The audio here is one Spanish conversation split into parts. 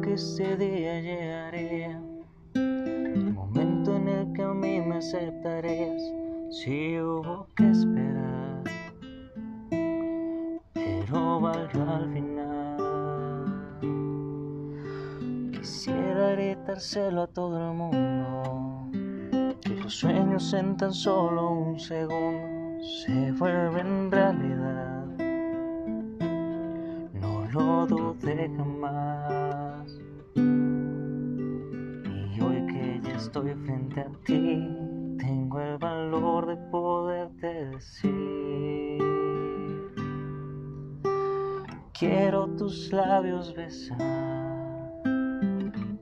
que ese día llegaría, el momento en el que a mí me aceptarías, si hubo que esperar, pero valió al final. Quisiera gritárselo a todo el mundo, que los sueños en tan solo un segundo se vuelven realidad no dudé jamás. Y hoy que ya estoy frente a ti, tengo el valor de poderte decir. Quiero tus labios besar,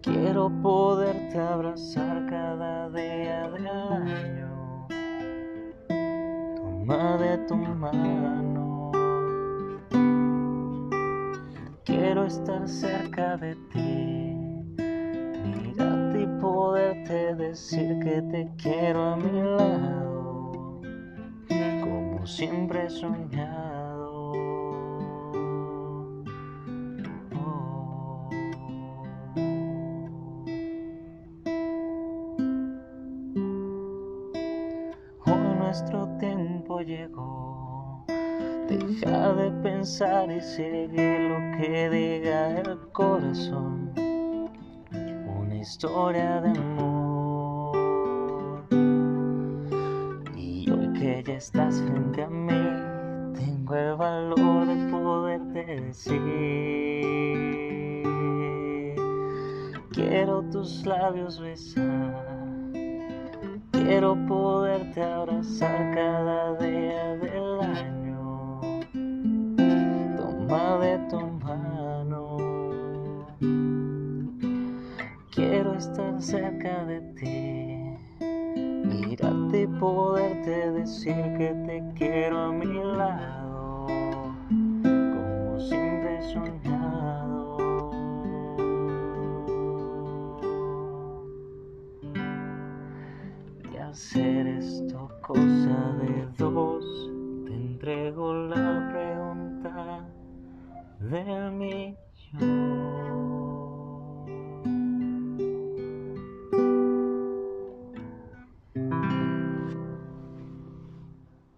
quiero poderte abrazar cada día del año. Toma de tu mano estar cerca de ti, mirarte y poderte decir que te quiero a mi lado, como siempre he soñado. Oh. Hoy nuestro tiempo llegó Deja de pensar y sigue lo que diga el corazón. Una historia de amor. Y hoy que ya estás frente a mí, tengo el valor de poderte decir. Quiero tus labios besar. Quiero poderte abrazar cada día del año estar cerca de ti. Mirarte y poderte decir que te quiero a mi lado, como siempre he soñado. De hacer esto cosa de dos, te entrego la pregunta del millón.